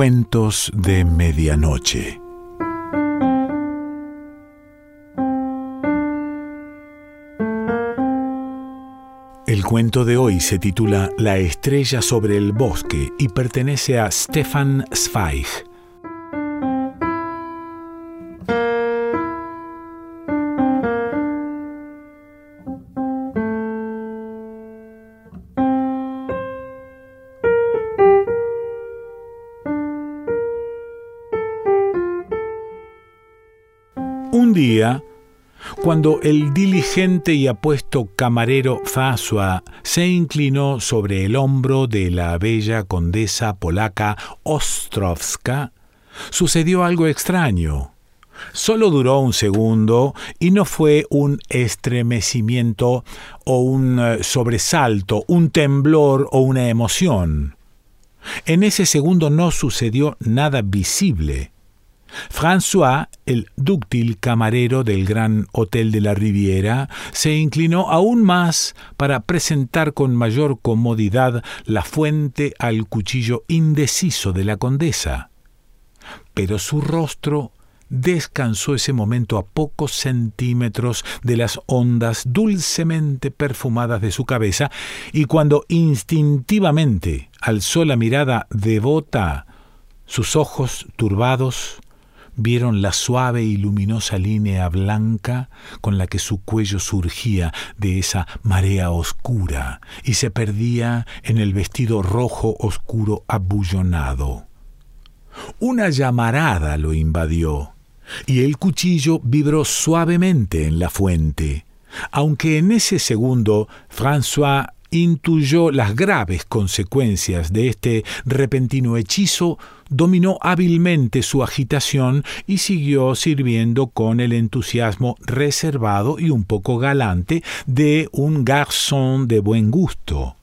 Cuentos de Medianoche. El cuento de hoy se titula La estrella sobre el bosque y pertenece a Stefan Zweig. Cuando el diligente y apuesto camarero François se inclinó sobre el hombro de la bella condesa polaca Ostrowska, sucedió algo extraño. Solo duró un segundo y no fue un estremecimiento o un eh, sobresalto, un temblor o una emoción. En ese segundo no sucedió nada visible. François, el dúctil camarero del gran hotel de la Riviera, se inclinó aún más para presentar con mayor comodidad la fuente al cuchillo indeciso de la condesa. Pero su rostro descansó ese momento a pocos centímetros de las ondas dulcemente perfumadas de su cabeza, y cuando instintivamente alzó la mirada devota, sus ojos turbados vieron la suave y luminosa línea blanca con la que su cuello surgía de esa marea oscura y se perdía en el vestido rojo oscuro abullonado. Una llamarada lo invadió, y el cuchillo vibró suavemente en la fuente, aunque en ese segundo François intuyó las graves consecuencias de este repentino hechizo, dominó hábilmente su agitación y siguió sirviendo con el entusiasmo reservado y un poco galante de un garzón de buen gusto.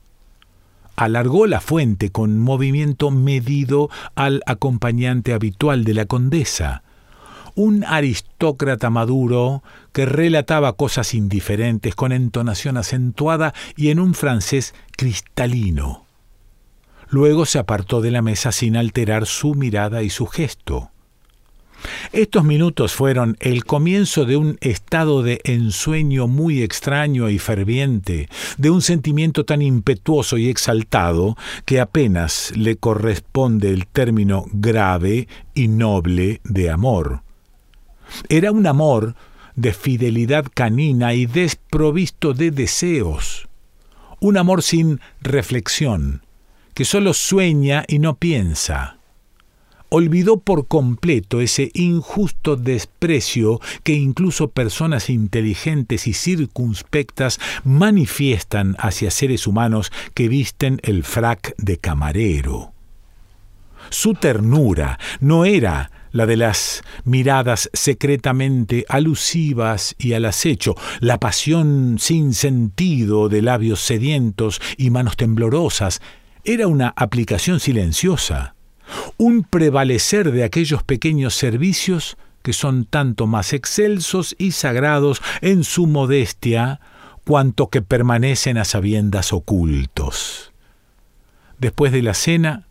Alargó la fuente con movimiento medido al acompañante habitual de la condesa, un aristócrata maduro que relataba cosas indiferentes con entonación acentuada y en un francés cristalino. Luego se apartó de la mesa sin alterar su mirada y su gesto. Estos minutos fueron el comienzo de un estado de ensueño muy extraño y ferviente, de un sentimiento tan impetuoso y exaltado que apenas le corresponde el término grave y noble de amor. Era un amor de fidelidad canina y desprovisto de deseos. Un amor sin reflexión, que solo sueña y no piensa. Olvidó por completo ese injusto desprecio que incluso personas inteligentes y circunspectas manifiestan hacia seres humanos que visten el frac de camarero. Su ternura no era la de las miradas secretamente alusivas y al acecho, la pasión sin sentido de labios sedientos y manos temblorosas, era una aplicación silenciosa, un prevalecer de aquellos pequeños servicios que son tanto más excelsos y sagrados en su modestia cuanto que permanecen a sabiendas ocultos. Después de la cena,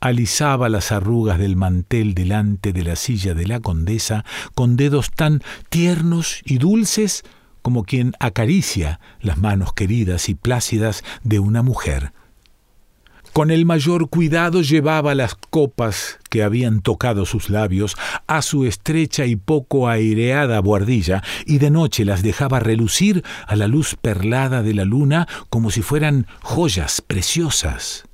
alisaba las arrugas del mantel delante de la silla de la condesa con dedos tan tiernos y dulces como quien acaricia las manos queridas y plácidas de una mujer. Con el mayor cuidado llevaba las copas que habían tocado sus labios a su estrecha y poco aireada buhardilla, y de noche las dejaba relucir a la luz perlada de la luna como si fueran joyas preciosas.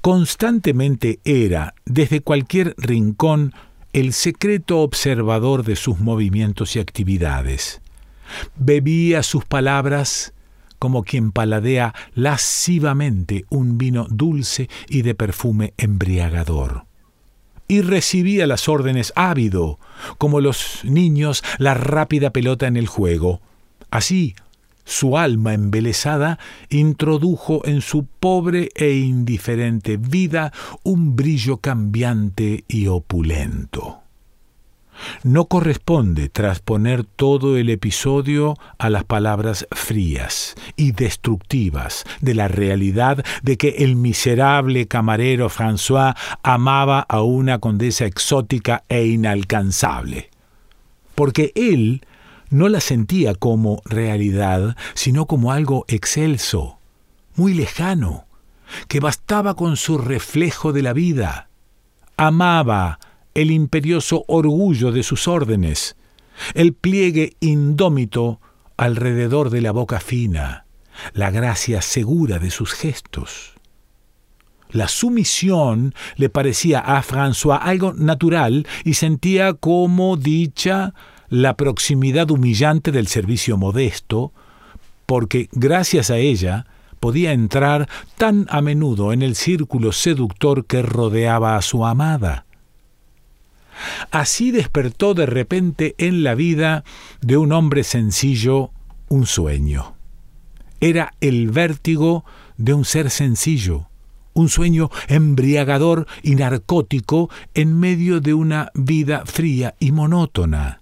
Constantemente era, desde cualquier rincón, el secreto observador de sus movimientos y actividades. Bebía sus palabras como quien paladea lascivamente un vino dulce y de perfume embriagador. Y recibía las órdenes ávido, como los niños la rápida pelota en el juego. Así, su alma embelesada introdujo en su pobre e indiferente vida un brillo cambiante y opulento. No corresponde trasponer todo el episodio a las palabras frías y destructivas de la realidad de que el miserable camarero François amaba a una condesa exótica e inalcanzable. Porque él no la sentía como realidad, sino como algo excelso, muy lejano, que bastaba con su reflejo de la vida. Amaba el imperioso orgullo de sus órdenes, el pliegue indómito alrededor de la boca fina, la gracia segura de sus gestos. La sumisión le parecía a François algo natural y sentía como dicha la proximidad humillante del servicio modesto, porque gracias a ella podía entrar tan a menudo en el círculo seductor que rodeaba a su amada. Así despertó de repente en la vida de un hombre sencillo un sueño. Era el vértigo de un ser sencillo, un sueño embriagador y narcótico en medio de una vida fría y monótona.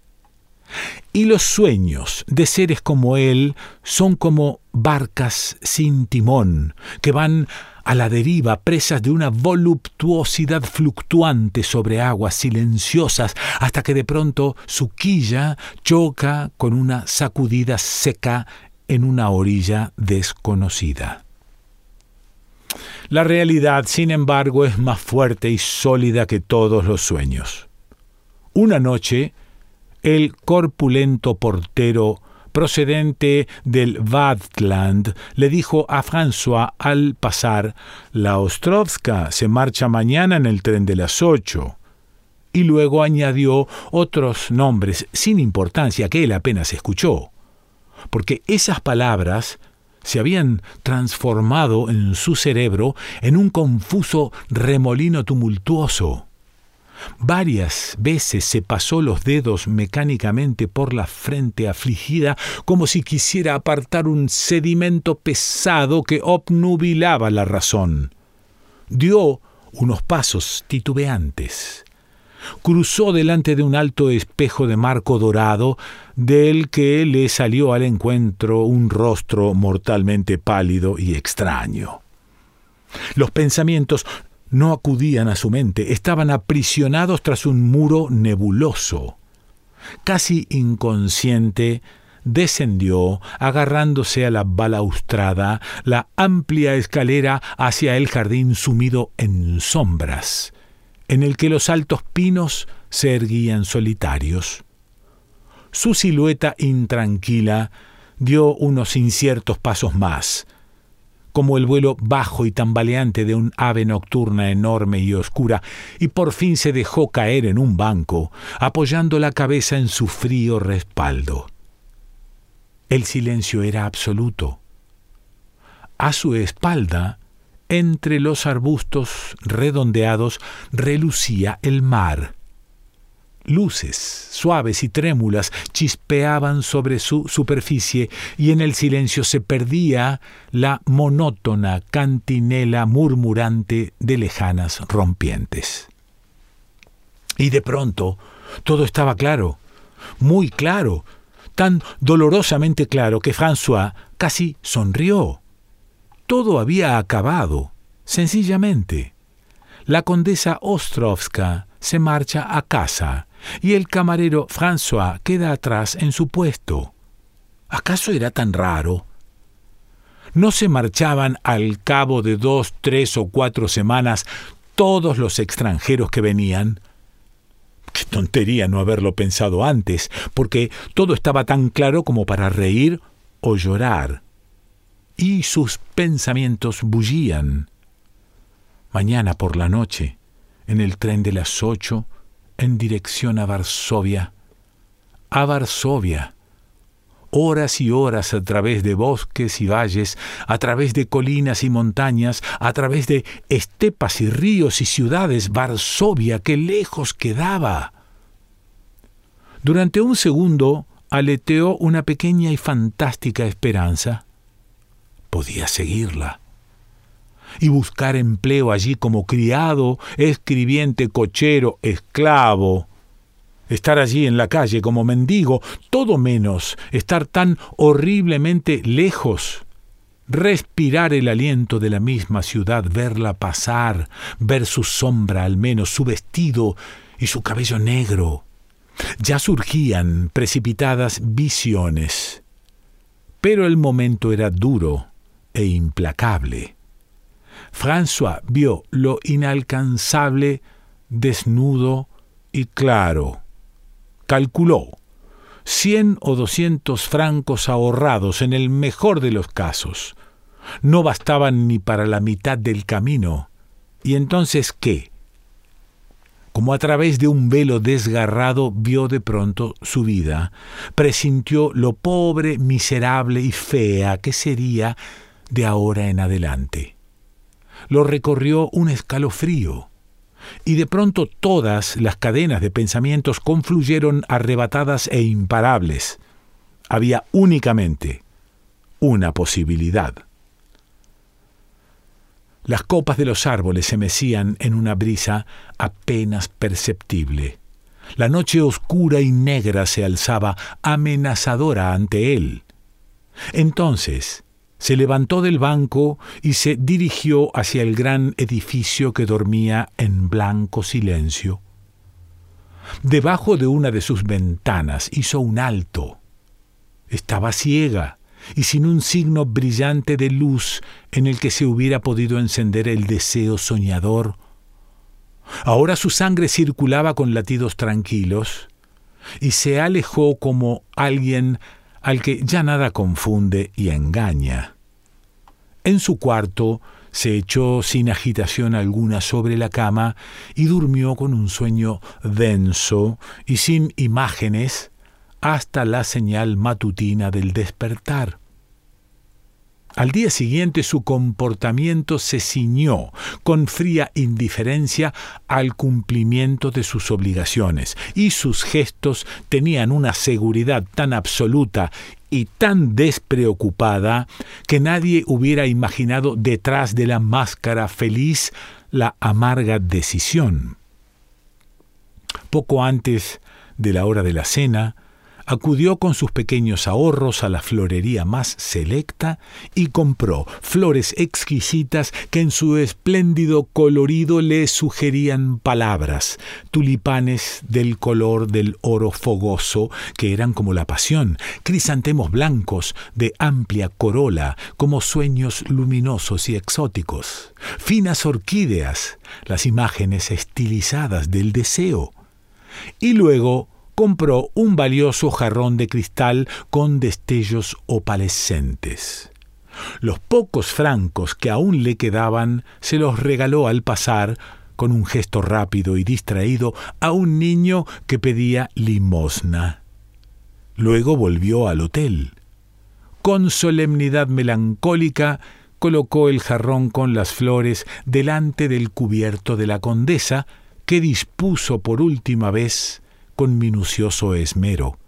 Y los sueños de seres como él son como barcas sin timón, que van a la deriva, presas de una voluptuosidad fluctuante sobre aguas silenciosas, hasta que de pronto su quilla choca con una sacudida seca en una orilla desconocida. La realidad, sin embargo, es más fuerte y sólida que todos los sueños. Una noche, el corpulento portero procedente del Vatland, le dijo a François al pasar La Ostrovska se marcha mañana en el tren de las ocho. Y luego añadió otros nombres sin importancia que él apenas escuchó, porque esas palabras se habían transformado en su cerebro en un confuso remolino tumultuoso. Varias veces se pasó los dedos mecánicamente por la frente afligida como si quisiera apartar un sedimento pesado que obnubilaba la razón. Dio unos pasos titubeantes. Cruzó delante de un alto espejo de marco dorado, del que le salió al encuentro un rostro mortalmente pálido y extraño. Los pensamientos no acudían a su mente, estaban aprisionados tras un muro nebuloso. Casi inconsciente, descendió, agarrándose a la balaustrada, la amplia escalera hacia el jardín sumido en sombras, en el que los altos pinos se erguían solitarios. Su silueta intranquila dio unos inciertos pasos más, como el vuelo bajo y tambaleante de un ave nocturna enorme y oscura, y por fin se dejó caer en un banco, apoyando la cabeza en su frío respaldo. El silencio era absoluto. A su espalda, entre los arbustos redondeados, relucía el mar, Luces suaves y trémulas chispeaban sobre su superficie y en el silencio se perdía la monótona cantinela murmurante de lejanas rompientes. Y de pronto todo estaba claro, muy claro, tan dolorosamente claro que François casi sonrió. Todo había acabado, sencillamente. La condesa Ostrovska se marcha a casa y el camarero François queda atrás en su puesto. ¿Acaso era tan raro? ¿No se marchaban al cabo de dos, tres o cuatro semanas todos los extranjeros que venían? Qué tontería no haberlo pensado antes, porque todo estaba tan claro como para reír o llorar. Y sus pensamientos bullían. Mañana por la noche, en el tren de las ocho, en dirección a Varsovia. A Varsovia. Horas y horas a través de bosques y valles, a través de colinas y montañas, a través de estepas y ríos y ciudades, Varsovia, qué lejos quedaba. Durante un segundo aleteó una pequeña y fantástica esperanza. Podía seguirla y buscar empleo allí como criado, escribiente, cochero, esclavo. estar allí en la calle como mendigo, todo menos estar tan horriblemente lejos, respirar el aliento de la misma ciudad, verla pasar, ver su sombra al menos, su vestido y su cabello negro. Ya surgían precipitadas visiones, pero el momento era duro e implacable. François vio lo inalcanzable desnudo y claro. Calculó cien o doscientos francos ahorrados en el mejor de los casos. No bastaban ni para la mitad del camino. ¿Y entonces qué? Como a través de un velo desgarrado vio de pronto su vida, presintió lo pobre, miserable y fea que sería de ahora en adelante. Lo recorrió un escalofrío y de pronto todas las cadenas de pensamientos confluyeron arrebatadas e imparables. Había únicamente una posibilidad. Las copas de los árboles se mecían en una brisa apenas perceptible. La noche oscura y negra se alzaba amenazadora ante él. Entonces, se levantó del banco y se dirigió hacia el gran edificio que dormía en blanco silencio. Debajo de una de sus ventanas hizo un alto. Estaba ciega y sin un signo brillante de luz en el que se hubiera podido encender el deseo soñador. Ahora su sangre circulaba con latidos tranquilos y se alejó como alguien al que ya nada confunde y engaña. En su cuarto se echó sin agitación alguna sobre la cama y durmió con un sueño denso y sin imágenes hasta la señal matutina del despertar. Al día siguiente su comportamiento se ciñó con fría indiferencia al cumplimiento de sus obligaciones, y sus gestos tenían una seguridad tan absoluta y tan despreocupada que nadie hubiera imaginado detrás de la máscara feliz la amarga decisión. Poco antes de la hora de la cena, acudió con sus pequeños ahorros a la florería más selecta y compró flores exquisitas que en su espléndido colorido le sugerían palabras, tulipanes del color del oro fogoso, que eran como la pasión, crisantemos blancos de amplia corola, como sueños luminosos y exóticos, finas orquídeas, las imágenes estilizadas del deseo, y luego compró un valioso jarrón de cristal con destellos opalescentes. Los pocos francos que aún le quedaban se los regaló al pasar con un gesto rápido y distraído a un niño que pedía limosna. Luego volvió al hotel. Con solemnidad melancólica colocó el jarrón con las flores delante del cubierto de la condesa, que dispuso por última vez con minucioso esmero.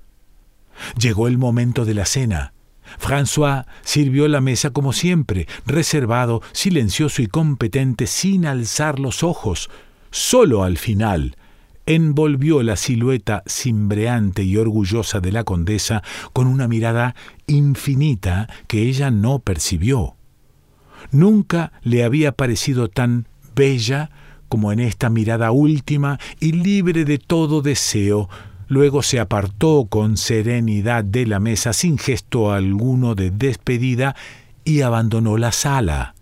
Llegó el momento de la cena. François sirvió la mesa como siempre, reservado, silencioso y competente, sin alzar los ojos. Solo al final envolvió la silueta cimbreante y orgullosa de la condesa con una mirada infinita que ella no percibió. Nunca le había parecido tan bella como en esta mirada última y libre de todo deseo, luego se apartó con serenidad de la mesa sin gesto alguno de despedida y abandonó la sala.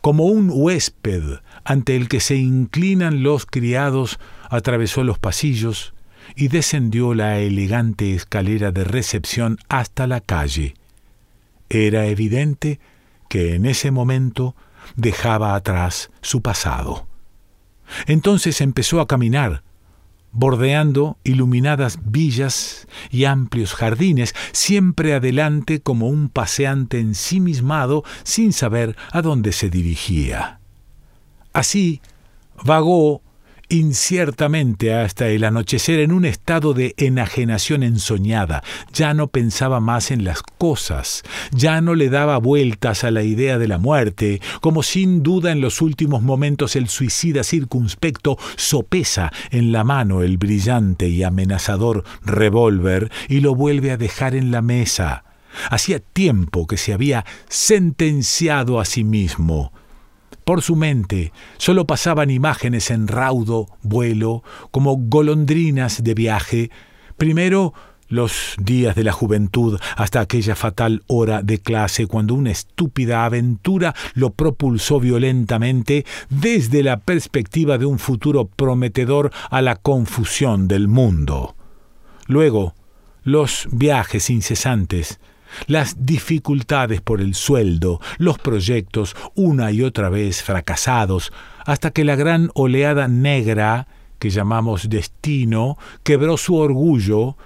Como un huésped ante el que se inclinan los criados, atravesó los pasillos y descendió la elegante escalera de recepción hasta la calle. Era evidente que en ese momento dejaba atrás su pasado. Entonces empezó a caminar, bordeando iluminadas villas y amplios jardines, siempre adelante como un paseante ensimismado sin saber a dónde se dirigía. Así vagó inciertamente hasta el anochecer en un estado de enajenación ensoñada. Ya no pensaba más en las cosas, ya no le daba vueltas a la idea de la muerte, como sin duda en los últimos momentos el suicida circunspecto sopesa en la mano el brillante y amenazador revólver y lo vuelve a dejar en la mesa. Hacía tiempo que se había sentenciado a sí mismo. Por su mente. Solo pasaban imágenes en raudo vuelo, como golondrinas de viaje, primero los días de la juventud hasta aquella fatal hora de clase cuando una estúpida aventura lo propulsó violentamente desde la perspectiva de un futuro prometedor a la confusión del mundo. Luego, los viajes incesantes, las dificultades por el sueldo, los proyectos una y otra vez fracasados, hasta que la gran oleada negra, que llamamos destino, quebró su orgullo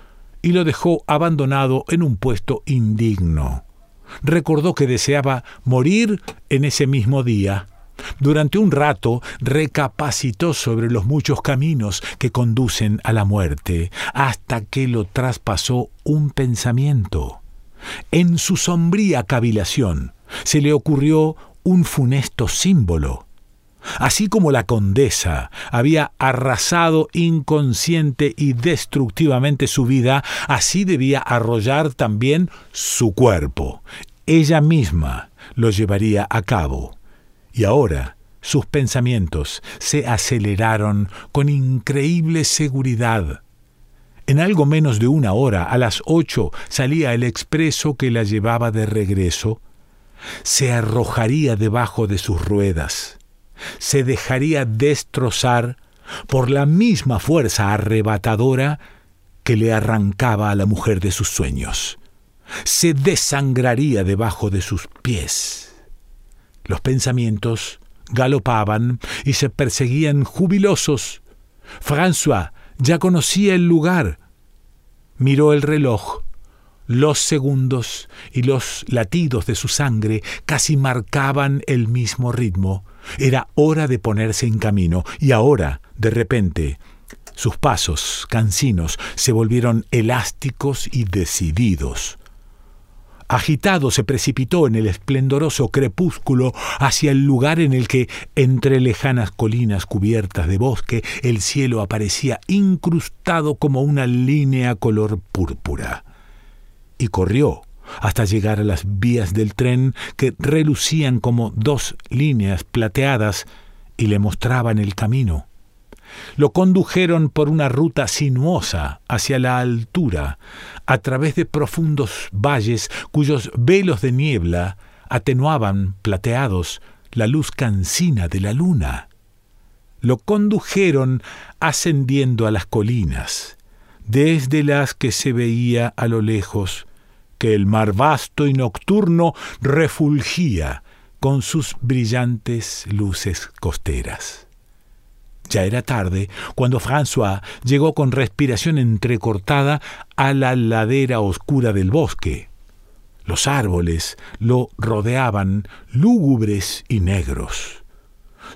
y lo dejó abandonado en un puesto indigno. Recordó que deseaba morir en ese mismo día. Durante un rato recapacitó sobre los muchos caminos que conducen a la muerte, hasta que lo traspasó un pensamiento. En su sombría cavilación se le ocurrió un funesto símbolo. Así como la condesa había arrasado inconsciente y destructivamente su vida, así debía arrollar también su cuerpo. Ella misma lo llevaría a cabo. Y ahora sus pensamientos se aceleraron con increíble seguridad. En algo menos de una hora, a las ocho, salía el expreso que la llevaba de regreso. Se arrojaría debajo de sus ruedas. Se dejaría destrozar por la misma fuerza arrebatadora que le arrancaba a la mujer de sus sueños. Se desangraría debajo de sus pies. Los pensamientos galopaban y se perseguían jubilosos. François ya conocía el lugar. Miró el reloj. Los segundos y los latidos de su sangre casi marcaban el mismo ritmo. Era hora de ponerse en camino, y ahora, de repente, sus pasos, cansinos, se volvieron elásticos y decididos. Agitado se precipitó en el esplendoroso crepúsculo hacia el lugar en el que, entre lejanas colinas cubiertas de bosque, el cielo aparecía incrustado como una línea color púrpura. Y corrió hasta llegar a las vías del tren que relucían como dos líneas plateadas y le mostraban el camino. Lo condujeron por una ruta sinuosa hacia la altura, a través de profundos valles cuyos velos de niebla atenuaban plateados la luz cansina de la luna. Lo condujeron ascendiendo a las colinas, desde las que se veía a lo lejos que el mar vasto y nocturno refulgía con sus brillantes luces costeras. Ya era tarde cuando François llegó con respiración entrecortada a la ladera oscura del bosque. Los árboles lo rodeaban lúgubres y negros.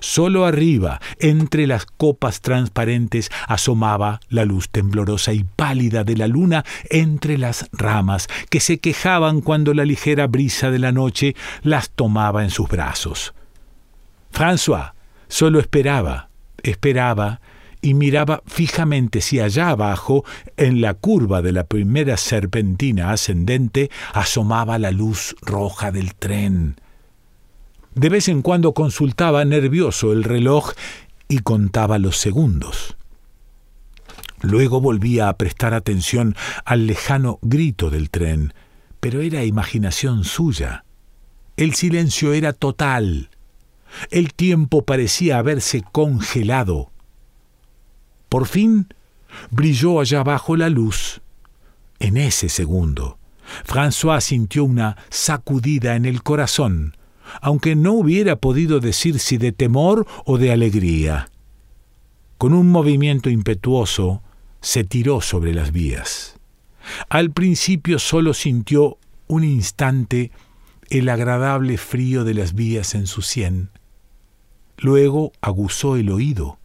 Solo arriba, entre las copas transparentes, asomaba la luz temblorosa y pálida de la luna entre las ramas que se quejaban cuando la ligera brisa de la noche las tomaba en sus brazos. François solo esperaba esperaba y miraba fijamente si allá abajo, en la curva de la primera serpentina ascendente, asomaba la luz roja del tren. De vez en cuando consultaba nervioso el reloj y contaba los segundos. Luego volvía a prestar atención al lejano grito del tren, pero era imaginación suya. El silencio era total. El tiempo parecía haberse congelado. Por fin brilló allá abajo la luz. En ese segundo, François sintió una sacudida en el corazón, aunque no hubiera podido decir si de temor o de alegría. Con un movimiento impetuoso, se tiró sobre las vías. Al principio solo sintió un instante el agradable frío de las vías en su sien. Luego aguzó el oído.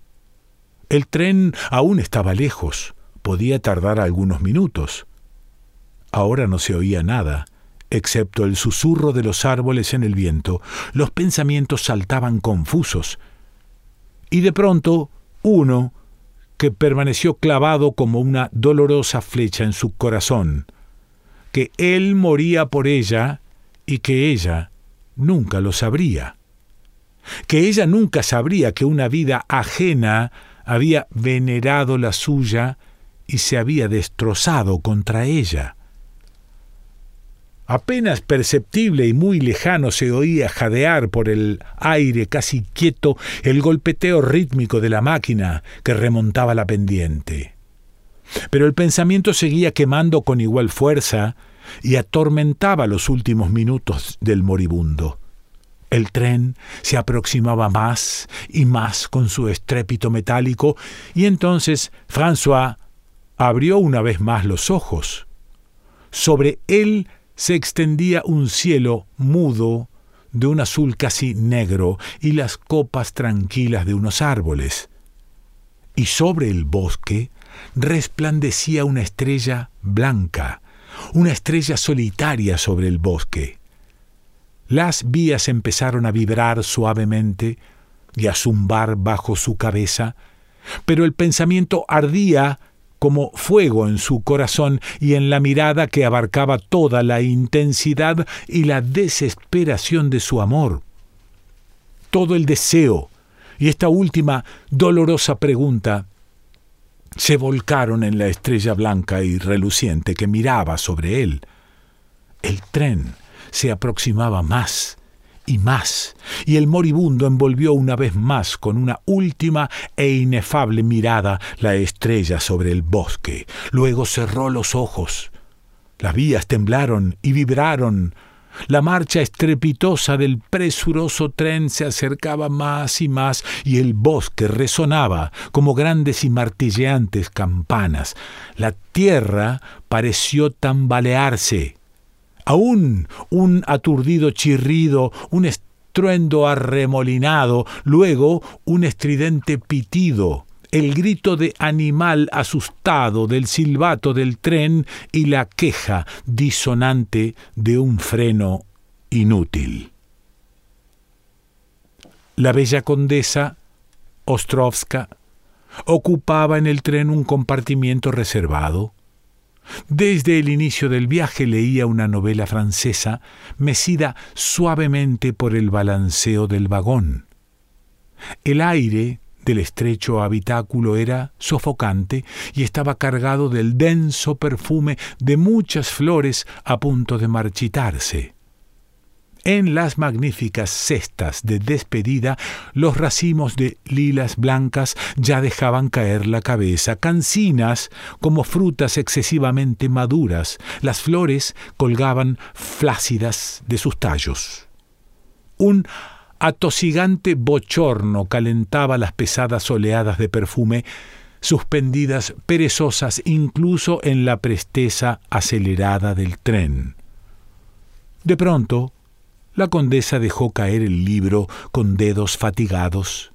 El tren aún estaba lejos, podía tardar algunos minutos. Ahora no se oía nada, excepto el susurro de los árboles en el viento. Los pensamientos saltaban confusos. Y de pronto, uno, que permaneció clavado como una dolorosa flecha en su corazón, que él moría por ella y que ella nunca lo sabría, que ella nunca sabría que una vida ajena había venerado la suya y se había destrozado contra ella. Apenas perceptible y muy lejano se oía jadear por el aire casi quieto el golpeteo rítmico de la máquina que remontaba la pendiente. Pero el pensamiento seguía quemando con igual fuerza y atormentaba los últimos minutos del moribundo. El tren se aproximaba más y más con su estrépito metálico, y entonces François abrió una vez más los ojos. Sobre él se extendía un cielo mudo de un azul casi negro y las copas tranquilas de unos árboles. Y sobre el bosque resplandecía una estrella blanca, una estrella solitaria sobre el bosque. Las vías empezaron a vibrar suavemente y a zumbar bajo su cabeza, pero el pensamiento ardía como fuego en su corazón y en la mirada que abarcaba toda la intensidad y la desesperación de su amor. Todo el deseo y esta última dolorosa pregunta se volcaron en la estrella blanca y reluciente que miraba sobre él. El tren se aproximaba más y más, y el moribundo envolvió una vez más con una última e inefable mirada la estrella sobre el bosque. Luego cerró los ojos. Las vías temblaron y vibraron. La marcha estrepitosa del presuroso tren se acercaba más y más y el bosque resonaba como grandes y martilleantes campanas. La tierra pareció tambalearse aún un aturdido chirrido, un estruendo arremolinado, luego un estridente pitido, el grito de animal asustado del silbato del tren y la queja disonante de un freno inútil. La bella condesa Ostrovska ocupaba en el tren un compartimiento reservado. Desde el inicio del viaje leía una novela francesa mecida suavemente por el balanceo del vagón. El aire del estrecho habitáculo era sofocante y estaba cargado del denso perfume de muchas flores a punto de marchitarse. En las magníficas cestas de despedida, los racimos de lilas blancas ya dejaban caer la cabeza, cancinas como frutas excesivamente maduras, las flores colgaban flácidas de sus tallos. Un atosigante bochorno calentaba las pesadas oleadas de perfume, suspendidas perezosas incluso en la presteza acelerada del tren. De pronto, la condesa dejó caer el libro con dedos fatigados.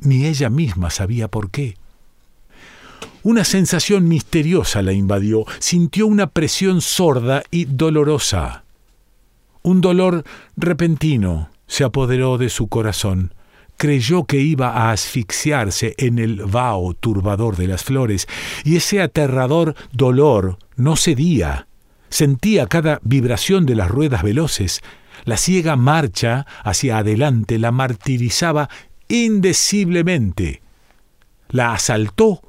Ni ella misma sabía por qué. Una sensación misteriosa la invadió, sintió una presión sorda y dolorosa. Un dolor repentino se apoderó de su corazón. Creyó que iba a asfixiarse en el vaho turbador de las flores, y ese aterrador dolor no cedía. Sentía cada vibración de las ruedas veloces, la ciega marcha hacia adelante la martirizaba indeciblemente. La asaltó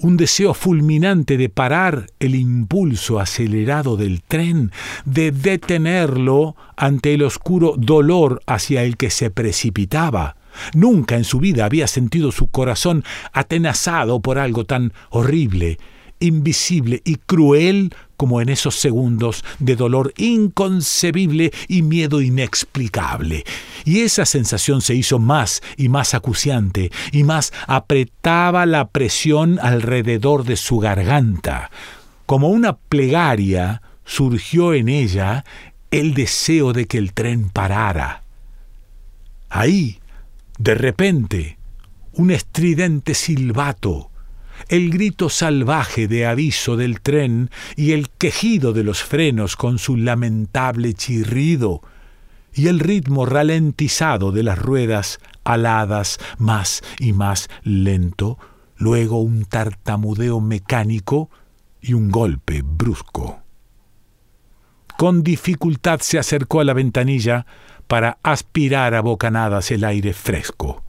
un deseo fulminante de parar el impulso acelerado del tren, de detenerlo ante el oscuro dolor hacia el que se precipitaba. Nunca en su vida había sentido su corazón atenazado por algo tan horrible, invisible y cruel como en esos segundos de dolor inconcebible y miedo inexplicable. Y esa sensación se hizo más y más acuciante, y más apretaba la presión alrededor de su garganta. Como una plegaria, surgió en ella el deseo de que el tren parara. Ahí, de repente, un estridente silbato, el grito salvaje de aviso del tren y el quejido de los frenos con su lamentable chirrido, y el ritmo ralentizado de las ruedas aladas más y más lento, luego un tartamudeo mecánico y un golpe brusco. Con dificultad se acercó a la ventanilla para aspirar a bocanadas el aire fresco.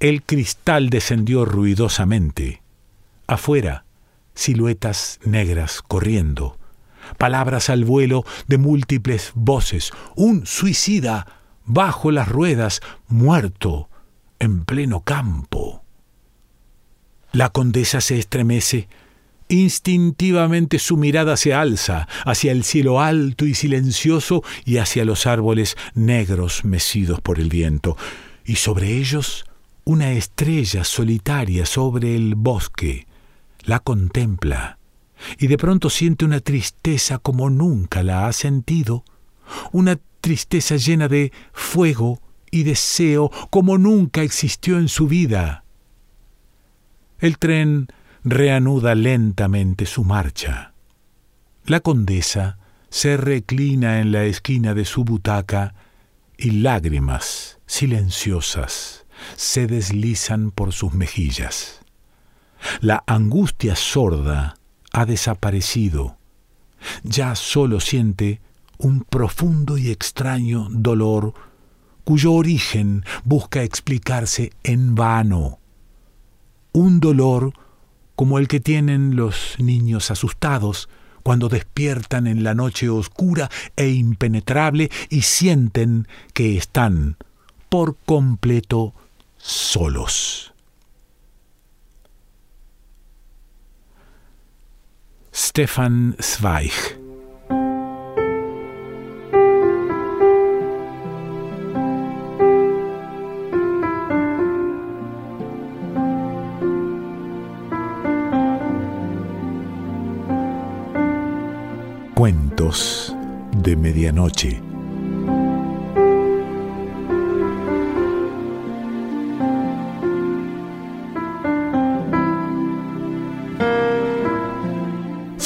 El cristal descendió ruidosamente. Afuera, siluetas negras corriendo, palabras al vuelo de múltiples voces, un suicida bajo las ruedas, muerto, en pleno campo. La condesa se estremece, instintivamente su mirada se alza hacia el cielo alto y silencioso y hacia los árboles negros mecidos por el viento, y sobre ellos una estrella solitaria sobre el bosque, la contempla y de pronto siente una tristeza como nunca la ha sentido, una tristeza llena de fuego y deseo como nunca existió en su vida. El tren reanuda lentamente su marcha. La condesa se reclina en la esquina de su butaca y lágrimas silenciosas se deslizan por sus mejillas. La angustia sorda ha desaparecido. Ya solo siente un profundo y extraño dolor cuyo origen busca explicarse en vano. Un dolor como el que tienen los niños asustados cuando despiertan en la noche oscura e impenetrable y sienten que están por completo solos. Stefan Zweig. Cuentos de Medianoche.